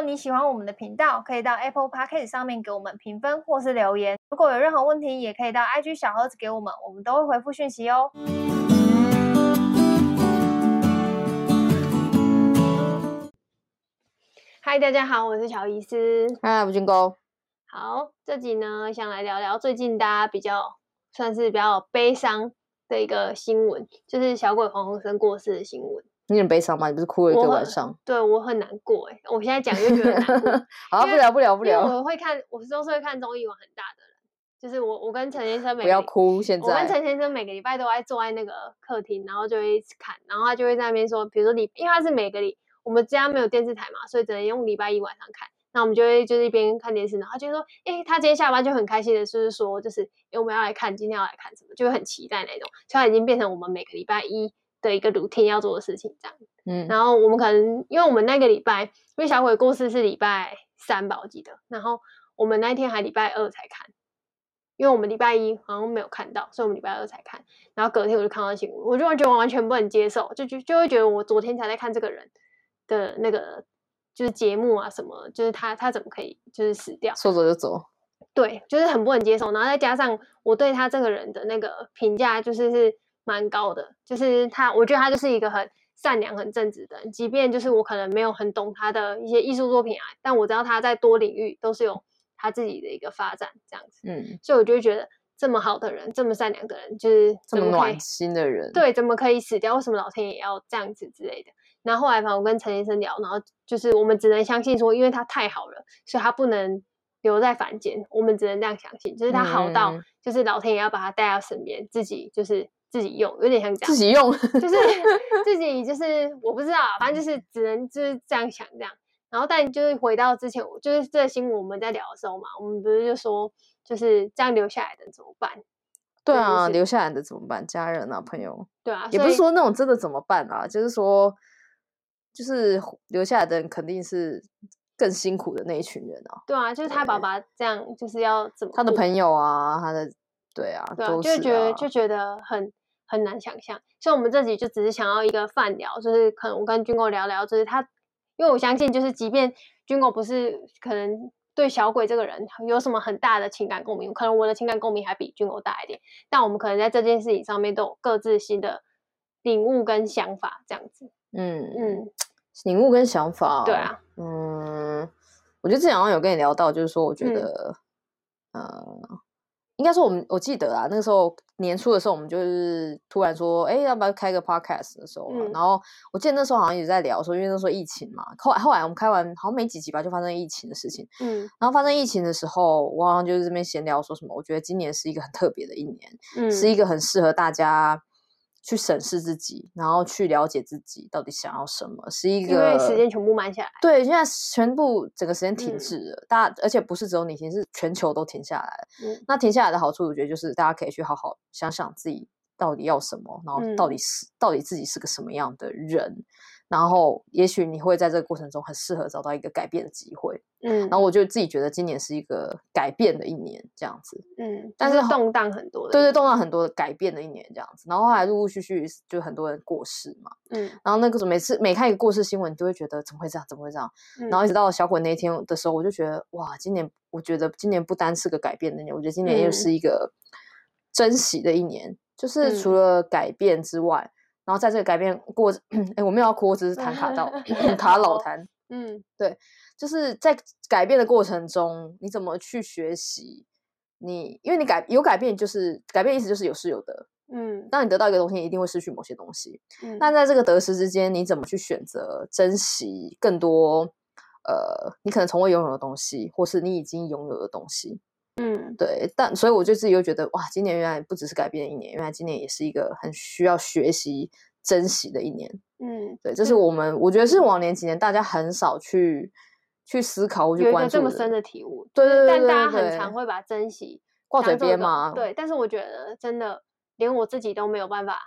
果你喜欢我们的频道，可以到 Apple Podcast 上面给我们评分或是留言。如果有任何问题，也可以到 IG 小盒子给我们，我们都会回复讯息哦。嗨，大家好，我是乔伊斯。嗨，我是军哥。好，这集呢，想来聊聊最近大家比较算是比较悲伤的一个新闻，就是小鬼黄鸿升过世的新闻。你很悲伤吗？你不是哭了一个晚上？对，我很难过哎，我现在讲就觉得难过。好，不聊不聊不聊。我会看，我都是会看综艺玩很大的人，就是我，我跟陈先生每不要哭，现在我跟陈先生每个礼拜都爱坐在那个客厅，然后就会一直看，然后他就会在那边说，比如说礼，因为他是每个礼，我们家没有电视台嘛，所以只能用礼拜一晚上看。那我们就会就是一边看电视，然后他就说，哎，他今天下班就很开心的，就是说，就是因为我们要来看，今天要来看什么，就会很期待那种，所以他已经变成我们每个礼拜一的一个 routine 要做的事情，这样。嗯，然后我们可能因为我们那个礼拜，因为小鬼故事是礼拜三吧，我记得，然后我们那天还礼拜二才看，因为我们礼拜一好像没有看到，所以我们礼拜二才看。然后隔天我就看到新闻，我就完全完全不能接受，就就就会觉得我昨天才在看这个人的那个就是节目啊什么，就是他他怎么可以就是死掉，说走就走，对，就是很不能接受。然后再加上我对他这个人的那个评价，就是是。蛮高的，就是他，我觉得他就是一个很善良、很正直的人。即便就是我可能没有很懂他的一些艺术作品啊，但我知道他在多领域都是有他自己的一个发展，这样子。嗯，所以我就会觉得这么好的人，这么善良的人，就是这么暖心的人，对，怎么可以死掉？为什么老天爷要这样子之类的？然后后来反正我跟陈先生聊，然后就是我们只能相信说，因为他太好了，所以他不能留在凡间。我们只能这样相信，就是他好到，就是老天爷要把他带到身边，自己就是。自己用有点像这样，自己用就是 自己就是我不知道，反正就是只能就是这样想这样。然后但就是回到之前，就是这个新闻我们在聊的时候嘛，我们不是就说就是这样留下来的怎么办？对啊，留下来的怎么办？家人啊，朋友，对啊，也不是说那种真的怎么办啊，就是说就是留下来的人肯定是更辛苦的那一群人啊。对啊，就是他爸爸这样，就是要怎么？他的朋友啊，他的对啊，对啊，就觉得就觉得很。很难想象，所以我们这集就只是想要一个饭聊，就是可能我跟军狗聊聊，就是他，因为我相信，就是即便军狗不是可能对小鬼这个人有什么很大的情感共鸣，可能我的情感共鸣还比军狗大一点，但我们可能在这件事情上面都有各自新的领悟跟想法，这样子。嗯嗯，领悟跟想法，对啊，嗯，我觉得之前好像有跟你聊到，就是说，我觉得，嗯。呃应该说，我们我记得啊，那个时候年初的时候，我们就是突然说，哎，要不要开个 podcast 的时候，嗯、然后我记得那时候好像也在聊说，因为那时候疫情嘛，后来后来我们开完好像没几集吧，就发生疫情的事情。嗯，然后发生疫情的时候，我好像就是这边闲聊说什么，我觉得今年是一个很特别的一年，嗯，是一个很适合大家。去审视自己，然后去了解自己到底想要什么，是一个因为时间全部慢下来。对，现在全部整个时间停滞了，嗯、大家而且不是只有你停，是全球都停下来那停下来的好处，我觉得就是大家可以去好好想想自己到底要什么，然后到底是、嗯、到底自己是个什么样的人。然后，也许你会在这个过程中很适合找到一个改变的机会。嗯，然后我就自己觉得今年是一个改变的一年，这样子。嗯，但是动荡很多的。对对，动荡很多的改变的一年，这样子。然后后来陆陆续续就很多人过世嘛。嗯，然后那个每次每看一个过世新闻，你都会觉得怎么会这样？怎么会这样？嗯、然后一直到小鬼那一天的时候，我就觉得哇，今年我觉得今年不单是个改变的一年，我觉得今年又是一个珍惜的一年。嗯、就是除了改变之外。嗯然后在这个改变过，哎，我没有要哭，我只是弹卡到 卡老弹。嗯，对，就是在改变的过程中，你怎么去学习？你因为你改有改变，就是改变意思就是有失有得。嗯，当你得到一个东西，一定会失去某些东西。嗯，那在这个得失之间，你怎么去选择珍惜更多？呃，你可能从未拥有的东西，或是你已经拥有的东西。嗯，对，但所以我就自己又觉得，哇，今年原来不只是改变一年，原来今年也是一个很需要学习、珍惜的一年。嗯，对，这是我们，我觉得是往年几年大家很少去去思考或去关注的，这么深的体悟。对对对，但大家很常会把珍惜挂嘴边嘛。对，但是我觉得真的连我自己都没有办法，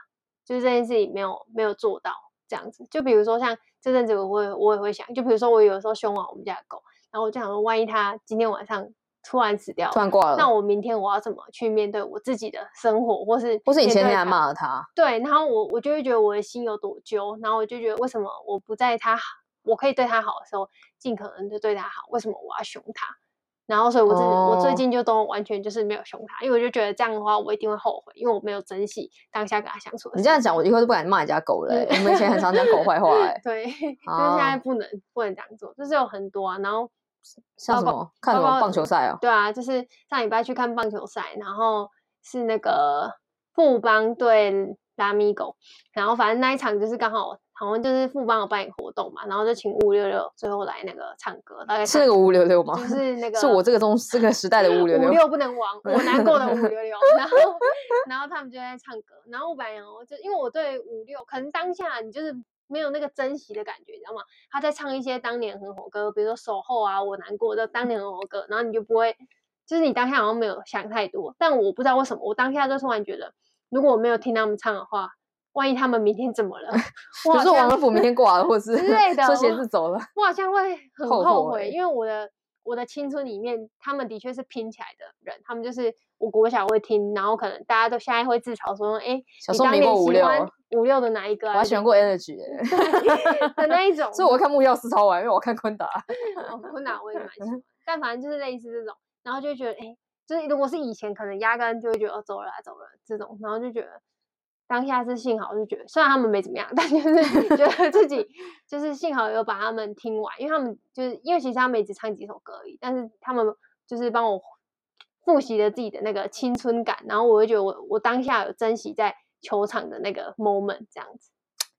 就是这件事情没有没有做到这样子。就比如说像这阵子，我会我也会想，就比如说我有时候凶完我们家的狗，然后我就想说，万一它今天晚上。突然死掉了，突然挂了。那我明天我要怎么去面对我自己的生活，或是或是以前你还骂了他？对，然后我我就会觉得我的心有多揪，然后我就觉得为什么我不在他我可以对他好的时候，尽可能就对他好。为什么我要凶他？然后，所以我自己、哦、我最近就都完全就是没有凶他，因为我就觉得这样的话，我一定会后悔，因为我没有珍惜当下跟他相处。你这样讲，我以后都不敢骂人家狗了、欸。我们以前很常讲狗坏话、欸，对，就是现在不能、啊、不能这样做，就是有很多啊。然后像什么看什么棒球赛啊？对啊，就是上礼拜去看棒球赛，然后是那个富邦对拉米狗，然后反正那一场就是刚好。好像就是富邦有办活动嘛，然后就请五五六六最后来那个唱歌，大概是那个五五六六吗？就是那个 是我这个中这个时代的 五五六六，五六不能亡，我难过的五五六六。然后然后他们就在唱歌，然后我本来就因为我对五六可能当下你就是没有那个珍惜的感觉，你知道吗？他在唱一些当年很火歌，比如说守候啊，我难过的当年很火歌，然后你就不会，就是你当下好像没有想太多，但我不知道为什么，我当下就突然觉得，如果我没有听他们唱的话。万一他们明天怎么了？比如说王仁甫明天挂了，或是之类的，说鞋子走了，我好像会很后悔，因为我的我的青春里面，他们的确是拼起来的人，他们就是我国小会听，然后可能大家都现在会自嘲说，哎，小时候迷过五六，五六的哪一个？我还喜欢过 Energy 的那一种，所以我看木曜四超玩，因为我看昆达，昆达我也蛮喜欢，但反正就是类似这种，然后就觉得，哎，就是如果是以前，可能压根就会觉得哦走了啊走了这种，然后就觉得。当下是幸好就觉得，虽然他们没怎么样，但就是 觉得自己就是幸好有把他们听完，因为他们就是因为其实他们也只唱几首歌而已，但是他们就是帮我复习了自己的那个青春感，然后我就觉得我我当下有珍惜在球场的那个 moment 这样子。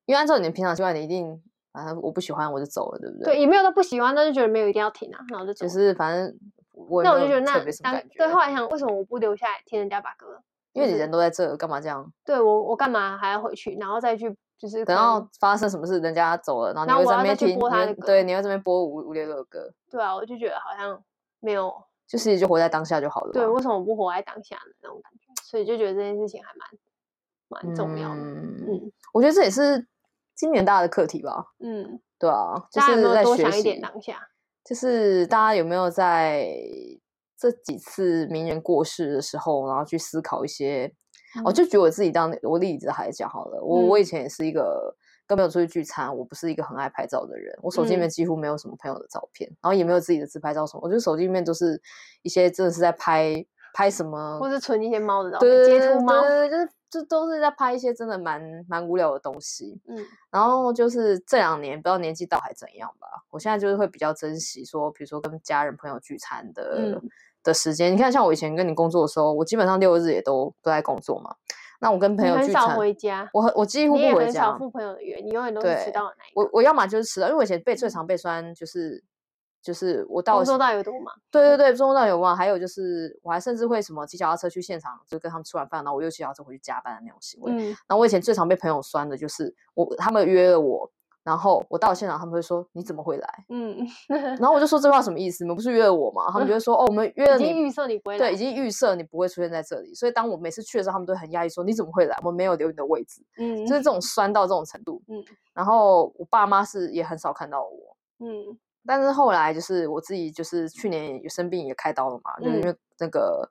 因为按照你的平常习惯，你一定反正我不喜欢我就走了，对不对？对，也没有说不喜欢，但是觉得没有一定要停啊，然后就走。就是反正我那我就觉得那当对后来想为什么我不留下来听人家把歌？因为你人都在这，干嘛这样？对我，我干嘛还要回去，然后再去，就是等到发生什么事，人家走了，然后你会在那边听，播他的歌，对，你会这边播五五六六歌。对啊，我就觉得好像没有，就是就活在当下就好了。对，为什么不活在当下的那种感觉？所以就觉得这件事情还蛮蛮重要的。嗯，嗯，我觉得这也是今年大家的课题吧。嗯，对啊，就是在多想一点当下。就是大家有没有在？这几次名人过世的时候，然后去思考一些，我、嗯哦、就举我自己当我例子来讲好了。我、嗯、我以前也是一个跟朋友出去聚餐，我不是一个很爱拍照的人，我手机里面几乎没有什么朋友的照片，嗯、然后也没有自己的自拍照什么。我觉得手机里面都是一些真的是在拍拍什么，或是存一些猫的照片，截图猫，对对对，就是就都是在拍一些真的蛮蛮无聊的东西。嗯，然后就是这两年不知道年纪到还怎样吧，我现在就是会比较珍惜说，比如说跟家人朋友聚餐的。嗯的时间，你看，像我以前跟你工作的时候，我基本上六日也都都在工作嘛。那我跟朋友聚餐，很少回家，我我几乎不回家。你很少赴朋友的约，你永远都是迟到的那一个。我我要么就是迟到，因为我以前被最常被酸就是就是我到工作到有多嘛？对对对，工作到有嘛？还有就是我还甚至会什么骑脚踏车去现场，就跟他们吃完饭，然后我又骑脚踏车回去加班的那种行为。嗯。然后我以前最常被朋友酸的就是我他们约了我。然后我到了现场，他们会说你怎么会来？嗯，然后我就说这话什么意思？你们不是约了我吗？他们就会说哦，我们约了你，已经预设你不会来，对，已经预设你不会出现在这里。所以当我每次去的时候，他们都很压抑，说你怎么会来？我们没有留你的位置。嗯，就是这种酸到这种程度。嗯，然后我爸妈是也很少看到我。嗯，但是后来就是我自己就是去年有生病也开刀了嘛，就是因为那个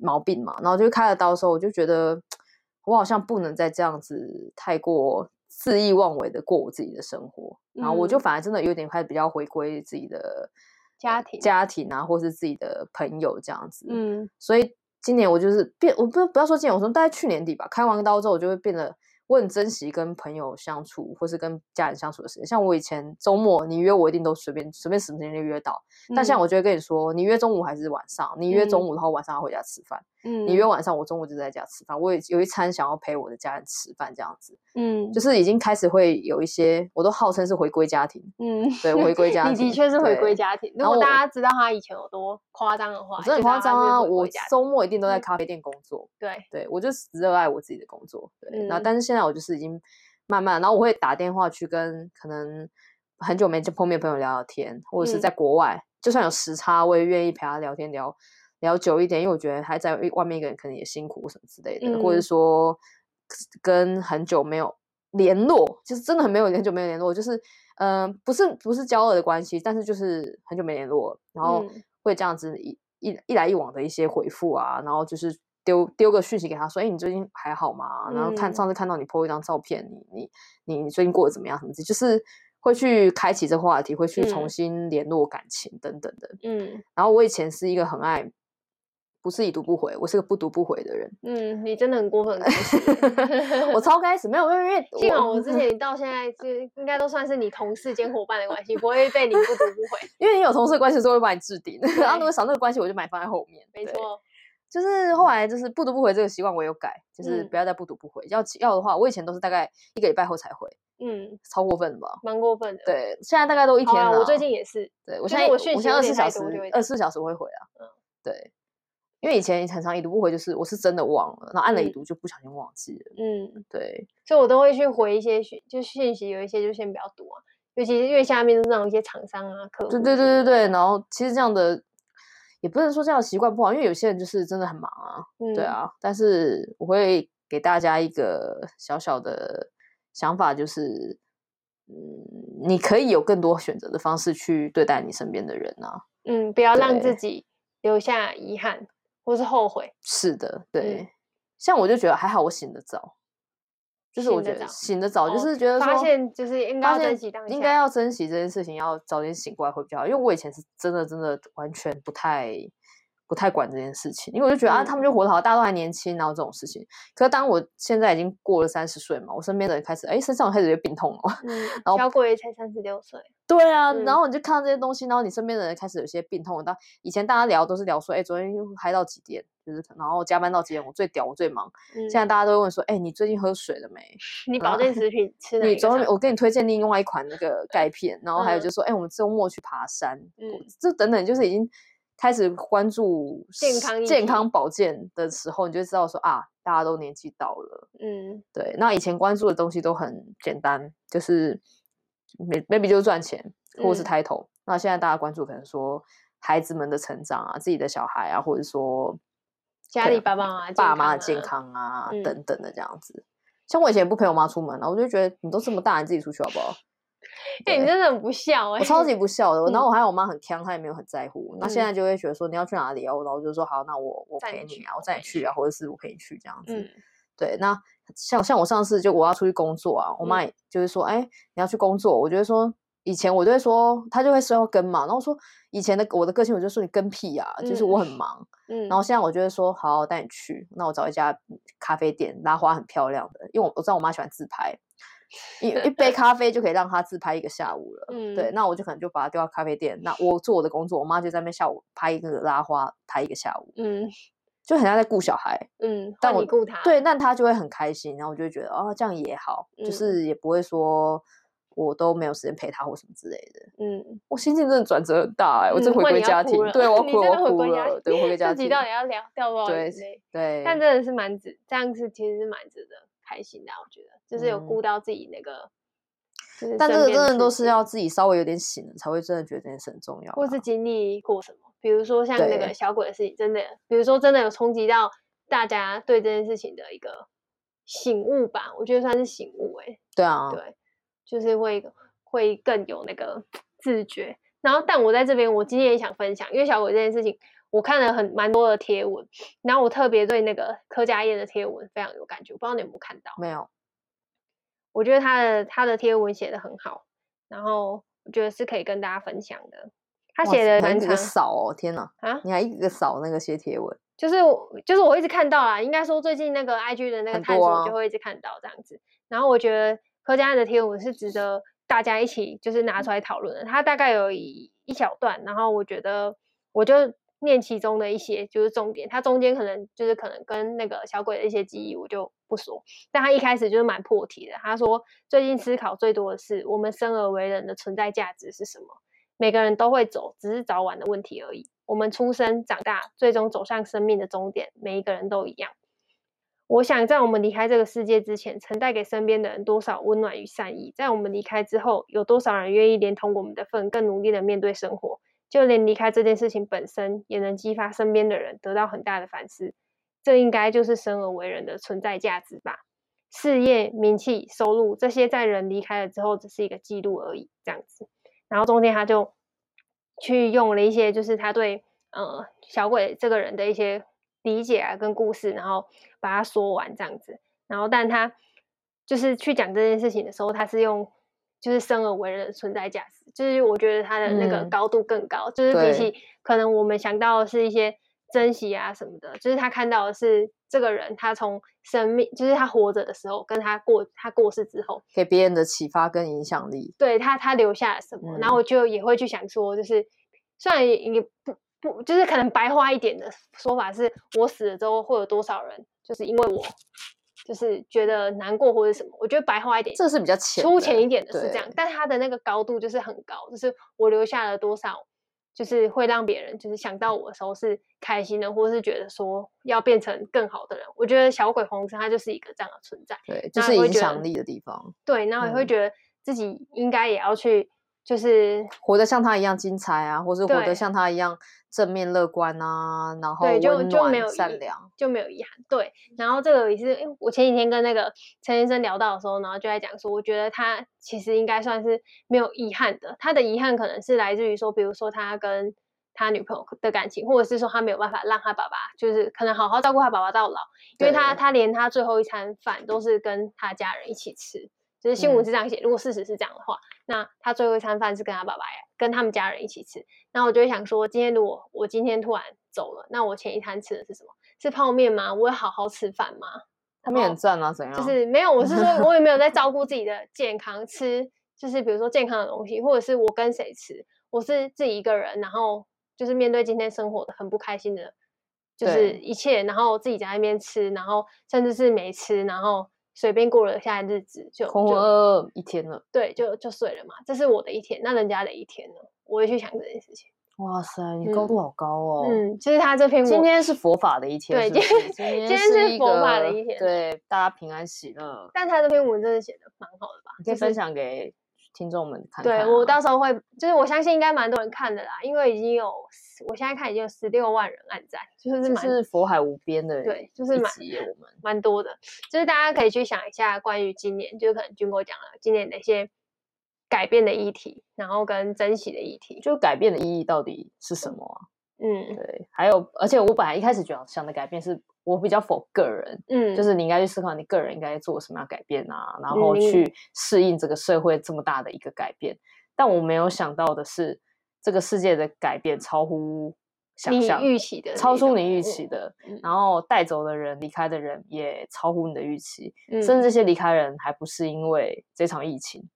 毛病嘛，然后就开了刀的时候，我就觉得 我好像不能再这样子太过。肆意妄为的过我自己的生活，嗯、然后我就反而真的有点开始比较回归自己的家庭、家庭啊，或是自己的朋友这样子。嗯，所以今年我就是变，我不不要说今年，我说大概去年底吧，开完刀之后，我就会变得。我很珍惜跟朋友相处，或是跟家人相处的时间。像我以前周末，你约我一定都随便随便什么时间就约到。嗯、但现在我就会跟你说，你约中午还是晚上？你约中午，的话晚上要回家吃饭。嗯，你约晚上，我中午就在家吃饭。我也有一餐想要陪我的家人吃饭，这样子。嗯，就是已经开始会有一些，我都号称是回归家庭。嗯，对，回归 家庭。你的确是回归家庭。如果大家知道他以前有多夸张的话，真的很夸张啊！我周末一定都在咖啡店工作。对、嗯，对我就是热爱我自己的工作。对，那、嗯、但是现在。那我就是已经慢慢，然后我会打电话去跟可能很久没见碰面朋友聊聊天，或者是在国外，嗯、就算有时差，我也愿意陪他聊天聊聊久一点，因为我觉得还在外面一个人可能也辛苦什么之类的，嗯、或者说跟很久没有联络，就是真的很没有很久没有联络，就是嗯、呃，不是不是交恶的关系，但是就是很久没联络，然后会这样子一一一来一往的一些回复啊，然后就是。丢丢个讯息给他说：“哎，你最近还好吗？”然后看上次看到你 po 一张照片，你你你最近过得怎么样？什么的，就是会去开启这个话题，会去重新联络感情等等的。嗯，然后我以前是一个很爱。不是已读不回，我是个不读不回的人。嗯，你真的很过分。我超开始，没有，因为幸好我之前 到现在是应该都算是你同事兼伙伴的关系，不会被你不读不回。因为你有同事关系，所以会把你置顶。然后如果少那个关系，我就把你放在后面。没错，就是后来就是不读不回这个习惯，我有改，就是不要再不读不回。嗯、要要的话，我以前都是大概一个礼拜后才回。嗯，超过分的吧？蛮过分的。对，现在大概都一天了。我最近也是。对，我现在我现在二十四小时，二十四小时我会回啊。嗯，对。因为以前很常已读不回，就是我是真的忘了，然后按了已读就不小心忘记了。嗯，对，所以我都会去回一些讯，就讯息有一些就先不要读啊，尤其是因为下面是那种一些厂商啊、客户。对对对对对，然后其实这样的也不能说这样的习惯不好，因为有些人就是真的很忙啊。嗯，对啊，但是我会给大家一个小小的想法，就是嗯，你可以有更多选择的方式去对待你身边的人啊。嗯，不要让自己留下遗憾。或是后悔，是的，对，嗯、像我就觉得还好，我醒得早，就是我觉得醒得早，就是觉得说发现就是应该要珍惜当下，应该要珍惜这件事情，要早点醒过来会比较好。因为我以前是真的真的完全不太。不太管这件事情，因为我就觉得、嗯、啊，他们就活得好，大家都还年轻，然后这种事情。可是当我现在已经过了三十岁嘛，我身边的人开始，哎，身上开始有病痛了。嗯，然后小鬼才三十六岁。对啊，嗯、然后你就看到这些东西，然后你身边的人开始有些病痛。到以前大家聊都是聊说，哎，昨天又嗨到几点，就是然后加班到几点，我最屌，我最忙。嗯、现在大家都会问说，哎，你最近喝水了没？你保健食品吃了？你昨天我给你推荐另外一款那个钙片，然后还有就是说，哎、嗯，我们周末去爬山，嗯，这等等就是已经。开始关注健康健康保健的时候，你就知道说啊，大家都年纪到了，嗯，对。那以前关注的东西都很简单，就是 maybe 就是赚钱或者是 title。嗯、那现在大家关注可能说孩子们的成长啊，自己的小孩啊，或者说家里爸爸妈妈爸妈的健康啊、嗯、等等的这样子。像我以前不陪我妈出门啊，我就觉得你都这么大，你自己出去好不好？哎，欸、你真的很不孝哎、欸！我超级不孝的，然后我还有我妈很锵，她也没有很在乎。那、嗯、现在就会觉得说你要去哪里啊？然后我就说好，那我我陪你啊，我带你去啊，或者是我陪你去这样子。嗯、对，那像像我上次就我要出去工作啊，我妈也就是说，哎、嗯欸，你要去工作，我觉得说以前我就会说，她就会说要跟嘛，然后说以前的我的个性，我就说你跟屁啊，就是我很忙。嗯，然后现在我就会说好，我带你去，那我找一家咖啡店，拉花很漂亮的，因为我我知道我妈喜欢自拍。一一杯咖啡就可以让他自拍一个下午了，嗯，对，那我就可能就把他丢到咖啡店，那我做我的工作，我妈就在那边下午拍一个拉花，拍一个下午，嗯，就很像在顾小孩，嗯，但我顾他，对，那他就会很开心，然后我就会觉得哦，这样也好，嗯、就是也不会说我都没有时间陪他或什么之类的，嗯，我心境真的转折很大哎、欸，我真回归家庭，嗯、对我哭了，我哭了，对，回归家庭，自己到底要聊掉多少眼泪？对，对，但真的是蛮值，这样子其实是蛮值得开心的，我觉得。就是有顾到自己那个，嗯、但这个真的都是要自己稍微有点醒了，才会真的觉得这件事很重要，或是经历过什么，比如说像那个小鬼的事情，真的，比如说真的有冲击到大家对这件事情的一个醒悟吧，我觉得算是醒悟哎、欸，对啊，对，就是会会更有那个自觉。然后，但我在这边，我今天也想分享，因为小鬼这件事情。我看了很蛮多的贴文，然后我特别对那个柯佳燕的贴文非常有感觉，我不知道你有没有看到？没有。我觉得他的他的贴文写的很好，然后我觉得是可以跟大家分享的。他写的蛮长。扫哦，天哪！啊，你还一个扫那个写贴文？就是就是我一直看到啦，应该说最近那个 IG 的那个探索就会一直看到这样子。啊、然后我觉得柯佳嬿的贴文是值得大家一起就是拿出来讨论的。他大概有一一小段，然后我觉得我就。念其中的一些就是重点，他中间可能就是可能跟那个小鬼的一些记忆我就不说，但他一开始就是蛮破题的。他说最近思考最多的是我们生而为人的存在价值是什么？每个人都会走，只是早晚的问题而已。我们出生、长大，最终走向生命的终点，每一个人都一样。我想在我们离开这个世界之前，曾带给身边的人多少温暖与善意？在我们离开之后，有多少人愿意连同我们的份，更努力的面对生活？就连离开这件事情本身，也能激发身边的人得到很大的反思。这应该就是生而为人的存在价值吧？事业、名气、收入这些，在人离开了之后，只是一个记录而已。这样子，然后中间他就去用了一些，就是他对呃小鬼这个人的一些理解啊，跟故事，然后把它说完这样子。然后，但他就是去讲这件事情的时候，他是用就是生而为人的存在价值，就是我觉得他的那个高度更高，嗯、就是比起可能我们想到的是一些珍惜啊什么的，就是他看到的是这个人他从生命，就是他活着的时候，跟他过他过世之后给别人的启发跟影响力，对他他留下了什么，嗯、然后我就也会去想说，就是虽然也不不就是可能白话一点的说法是，我死了之后会有多少人，就是因为我。就是觉得难过或者什么，我觉得白话一点，这是比较浅、粗浅一点的是这样，但他的那个高度就是很高，就是我留下了多少，就是会让别人就是想到我的时候是开心的，或是觉得说要变成更好的人。我觉得小鬼红尘它就是一个这样的存在，对，就是影响力的地方。对，然后也会觉得自己应该也要去。就是活得像他一样精彩啊，或是活得像他一样正面乐观啊，然后温暖善良，就没有遗憾。对，然后这个也是，欸，我前几天跟那个陈先生聊到的时候，然后就在讲说，我觉得他其实应该算是没有遗憾的。他的遗憾可能是来自于说，比如说他跟他女朋友的感情，或者是说他没有办法让他爸爸，就是可能好好照顾他爸爸到老，因为他他连他最后一餐饭都是跟他家人一起吃。就是新闻是这样写，嗯，如果事实是这样的话，那他最后一餐饭是跟他爸爸跟他们家人一起吃。那我就会想说，今天如果我今天突然走了，那我前一餐吃的是什么？是泡面吗？我会好好吃饭吗？泡面很赞啊，怎样？就是没有，我是说，我有没有在 照顾自己的健康？吃就是比如说健康的东西，或者是我跟谁吃？我是自己一个人，然后就是面对今天生活的很不开心的，就是一切，然后自己在那边吃，然后甚至是没吃，然后。随便过了下日子就浑浑噩噩一天了，对，就就睡了嘛。这是我的一天，那人家的一天呢？我会去想这件事情。哇塞，你高度好高哦。嗯，其实他这篇今天是佛法的一天，对，今天今天是佛法的一天，对，大家平安喜乐。但他这篇文真的写的蛮好的吧？你可以分享给听众们看看。对，我到时候会，就是我相信应该蛮多人看的啦，因为已经有。我现在看已经有十六万人按赞，就是蛮是佛海无边的，对，就是蛮我们 蛮多的，就是大家可以去想一下关于今年，就是可能军哥讲了今年的一些改变的议题，然后跟珍惜的议题，就改变的意义到底是什么啊？嗯，对，还有，而且我本来一开始觉得想的改变是我比较否个人，嗯，就是你应该去思考你个人应该做什么样改变啊，然后去适应这个社会这么大的一个改变，但我没有想到的是。这个世界的改变超乎想象，预期的，超出你预期的，嗯、然后带走的人、离开的人也超乎你的预期，嗯、甚至这。些离开人还不是因为这场疫情，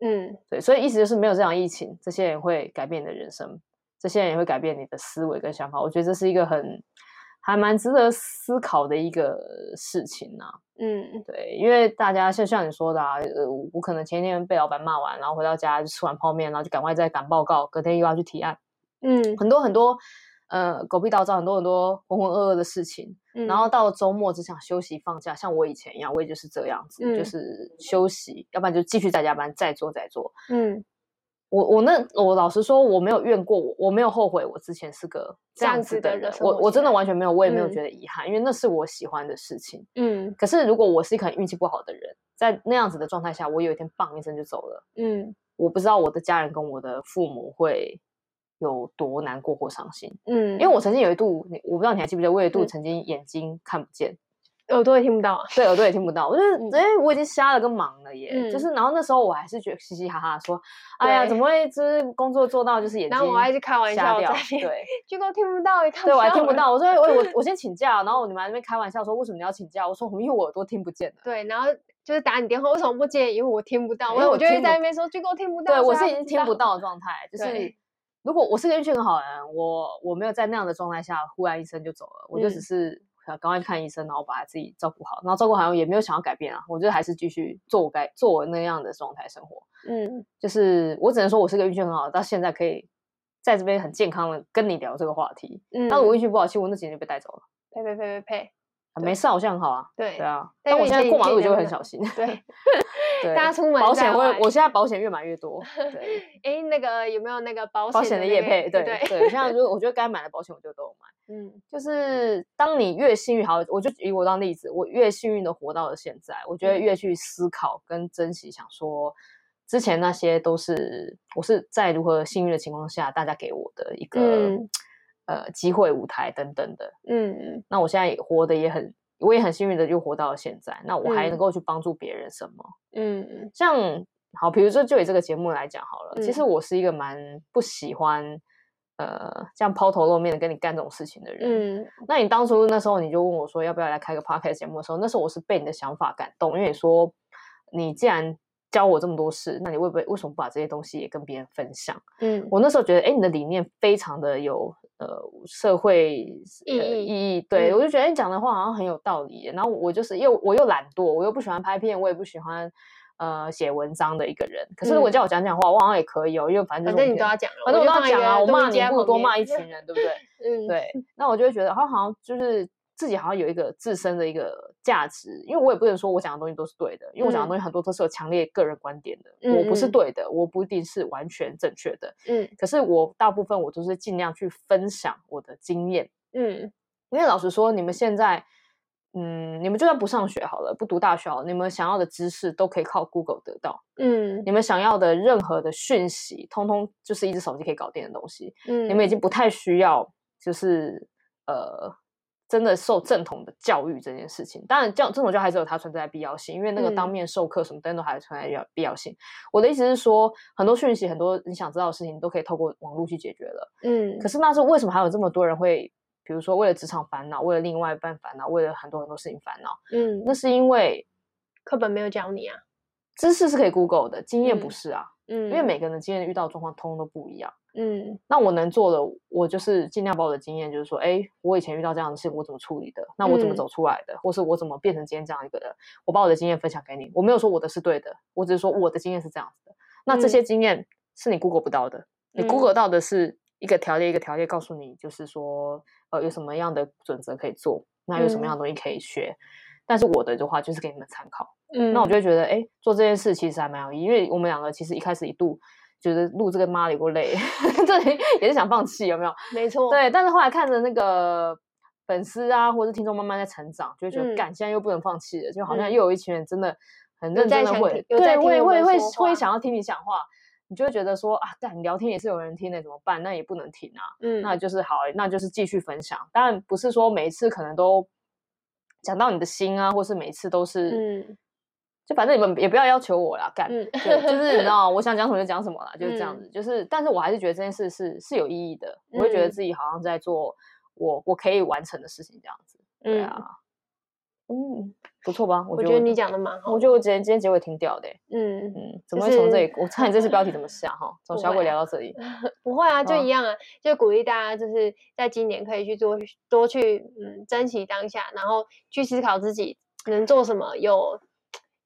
嗯，对，所以意思就是没有这场疫情，这些人会改变你的人生，这些人也会改变你的思维跟想法。我觉得这是一个很。还蛮值得思考的一个事情呢、啊，嗯，对，因为大家像像你说的啊，呃，我可能前一天被老板骂完，然后回到家就吃完泡面，然后就赶快再赶报告，隔天又要去提案，嗯，很多很多，呃，狗屁倒灶，很多很多浑浑噩噩的事情，嗯、然后到了周末只想休息放假，像我以前一样，我也就是这样子，嗯、就是休息，要不然就继续在加班，再做再做，嗯。我我那我老实说，我没有怨过我，我没有后悔，我之前是个这样子的人，我我真的完全没有，我也没有觉得遗憾，嗯、因为那是我喜欢的事情。嗯，可是如果我是一个很运气不好的人，在那样子的状态下，我有一天棒一声就走了，嗯，我不知道我的家人跟我的父母会有多难过或伤心，嗯，因为我曾经有一度，我不知道你还记不记得，我有一度曾经眼睛看不见。耳朵也听不到，对，耳朵也听不到。我就是，哎、嗯，我已经瞎了个盲了耶。嗯、就是，然后那时候我还是觉得嘻嘻哈哈说，哎呀，怎么会就是工作做到就是眼睛？然后我还是开玩笑，对，结果听不到，也 看不到。对，我还听不到。我说，我我我先请假。然后你们那边开玩笑说，为什么你要请假？我说，因为我耳朵听不见了。对，然后就是打你电话，为什么不接？因为我听不到。因为我就会在那边说，结果听不到。对，我是已经听不到的状态。就是如果我是个运气很好的人，我我没有在那样的状态下忽然一声就走了，我就只是。嗯赶快看医生，然后把自己照顾好，然后照顾好也没有想要改变啊，我觉得还是继续做我该做我那样的状态生活。嗯，就是我只能说我是个运气很好，到现在可以在这边很健康的跟你聊这个话题。嗯，但我运气不好，其实我那几年就被带走了。呸呸呸呸呸！没事，好像很好啊。对对啊，但我现在过马路就会很小心。对，大家出门保险会，我现在保险越买越多。对，哎，那个有没有那个保险保险的业配？对对，现在就我觉得该买的保险我就都有买。嗯，就是当你越幸运，好，我就以我当例子，我越幸运的活到了现在，我觉得越去思考跟珍惜，想说之前那些都是我是在如何幸运的情况下，大家给我的一个、嗯、呃机会、舞台等等的。嗯嗯，那我现在活得也很，我也很幸运的就活到了现在，那我还能够去帮助别人什么？嗯嗯，像好，比如说就以这个节目来讲好了，嗯、其实我是一个蛮不喜欢呃这样抛头露面的跟你干这种事情的人。嗯，那你当初那时候你就问我说要不要来开个 podcast 节目的时候，那时候我是被你的想法感动，因为你说你既然教我这么多事，那你会不会为什么不把这些东西也跟别人分享？嗯，我那时候觉得，哎，你的理念非常的有呃社会、呃、意义，意义对、嗯、我就觉得你讲的话好像很有道理。然后我就是又我又懒惰，我又不喜欢拍片，我也不喜欢呃写文章的一个人。可是如果叫我讲讲话，我好像也可以哦，因为反正反正你都要讲，反正我都要讲啊，我骂你不如多骂一群人，对不对？嗯，对。那我就会觉得，好像就是。自己好像有一个自身的一个价值，因为我也不能说我讲的东西都是对的，因为我讲的东西很多都是有强烈个人观点的，嗯、我不是对的，我不一定是完全正确的，嗯，可是我大部分我都是尽量去分享我的经验，嗯，因为老实说，你们现在，嗯，你们就算不上学好了，不读大学好了，你们想要的知识都可以靠 Google 得到，嗯，你们想要的任何的讯息，通通就是一只手机可以搞定的东西，嗯，你们已经不太需要，就是呃。真的受正统的教育这件事情，当然教正统教还是有它存在的必要性，因为那个当面授课什么等等都还是存在要必要性。嗯、我的意思是说，很多讯息，很多你想知道的事情，都可以透过网络去解决了。嗯，可是那是为什么还有这么多人会，比如说为了职场烦恼，为了另外一半烦恼，为了很多很多事情烦恼？嗯，那是因为课本没有教你啊，知识是可以 Google 的，经验不是啊。嗯，因为每个人的经验遇到的状况通通都不一样。嗯，那我能做的，我就是尽量把我的经验，就是说，哎，我以前遇到这样的事情，我怎么处理的？那我怎么走出来的？嗯、或是我怎么变成今天这样一个人？我把我的经验分享给你。我没有说我的是对的，我只是说我的经验是这样子的。那这些经验是你 Google 不到的，嗯、你 Google 到的是一个条列一个条列告诉你，就是说，呃，有什么样的准则可以做，那有什么样的东西可以学。嗯、但是我的的话，就是给你们参考。嗯，那我就会觉得，哎，做这件事其实还蛮有意义，因为我们两个其实一开始一度。觉得录这个妈有够累，这里也是想放弃，有没有？没错。对，但是后来看着那个粉丝啊，或者是听众慢慢在成长，就会觉得，干、嗯，现在又不能放弃了，就好像又有一群人真的很认真的会，对，会会会会想要听你讲话，你就会觉得说啊，但，聊天也是有人听的，怎么办？那也不能停啊。嗯，那就是好，那就是继续分享。当然不是说每一次可能都讲到你的心啊，或是每一次都是嗯。就反正你们也不要要求我啦，干，嗯、就是你知道，我想讲什么就讲什么啦，就是这样子。嗯、就是，但是我还是觉得这件事是是有意义的，嗯、我会觉得自己好像在做我我可以完成的事情，这样子。对啊，嗯，不错吧？我觉得你讲的蛮好。我觉得我今天今天结尾挺屌的、欸。嗯嗯，怎么会从这里？我猜你这次标题怎么下哈？从小鬼聊到这里不，不会啊，就一样啊，就鼓励大家，就是在今年可以去做多去嗯珍惜当下，然后去思考自己能做什么有。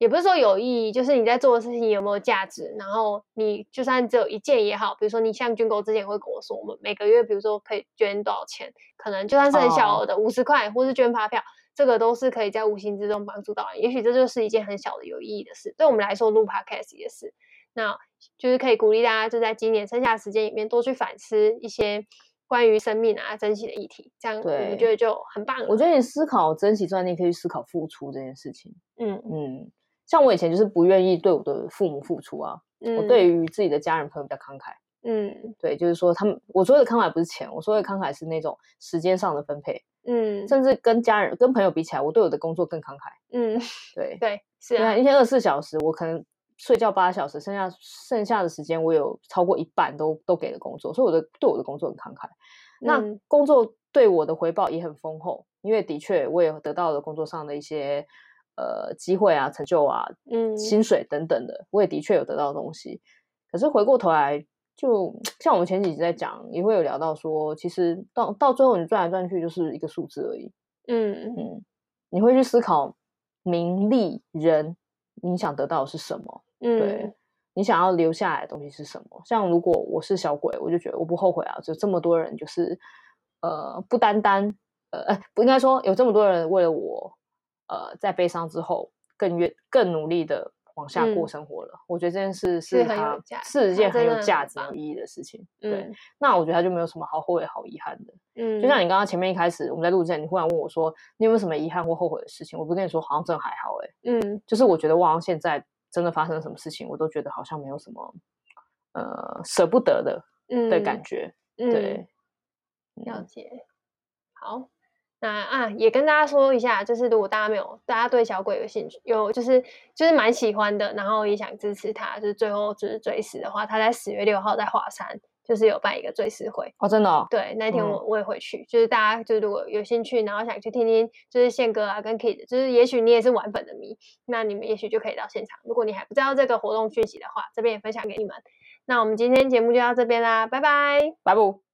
也不是说有意义，就是你在做的事情有没有价值。然后你就算只有一件也好，比如说你像军购之前会跟我说，我们每个月比如说可以捐多少钱，可能就算是很小额的五十块，或是捐发票，这个都是可以在无形之中帮助到人。也许这就是一件很小的有意义的事。对我们来说，录 Podcast 也是，那就是可以鼓励大家就在今年剩下的时间里面多去反思一些关于生命啊、珍惜的议题，这样我觉得就很棒。我觉得你思考珍惜之外，你可以去思考付出这件事情。嗯嗯。像我以前就是不愿意对我的父母付出啊，嗯、我对于自己的家人朋友比较慷慨，嗯，对，就是说他们我说的慷慨不是钱，我说的慷慨是那种时间上的分配，嗯，甚至跟家人跟朋友比起来，我对我的工作更慷慨，嗯，对 对是。啊，一天二十四小时，我可能睡觉八小时，剩下剩下的时间我有超过一半都都给了工作，所以我的对我的工作很慷慨，嗯、那工作对我的回报也很丰厚，因为的确我也得到了工作上的一些。呃，机会啊，成就啊，嗯，薪水等等的，我也的确有得到东西。可是回过头来，就像我们前几集在讲，也会有聊到说，其实到到最后，你转来转去就是一个数字而已。嗯嗯，你会去思考名利人，你想得到的是什么？嗯，对，你想要留下来的东西是什么？像如果我是小鬼，我就觉得我不后悔啊，就这么多人，就是呃，不单单呃，不应该说有这么多人为了我。呃，在悲伤之后，更越更努力的往下过生活了。嗯、我觉得这件事是他是一件很有价值、有意义的事情。嗯、对，那我觉得他就没有什么好后悔、好遗憾的。嗯，就像你刚刚前面一开始我们在录之前，你忽然问我说，你有没有什么遗憾或后悔的事情？我不跟你说，好像真的还好哎。嗯，就是我觉得我好像现在真的发生了什么事情，我都觉得好像没有什么呃舍不得的的感觉。嗯、对，了解。好。那啊，也跟大家说一下，就是如果大家没有，大家对小鬼有兴趣，有就是就是蛮喜欢的，然后也想支持他，就是最后就是追思的话，他在十月六号在华山。就是有办一个追思会哦，真的、哦。对，那天我我也会去。嗯、就是大家就是如果有兴趣，然后想去听听，就是宪哥啊跟 Kid，就是也许你也是玩粉的迷，那你们也许就可以到现场。如果你还不知道这个活动讯息的话，这边也分享给你们。那我们今天节目就到这边啦，拜拜，拜拜。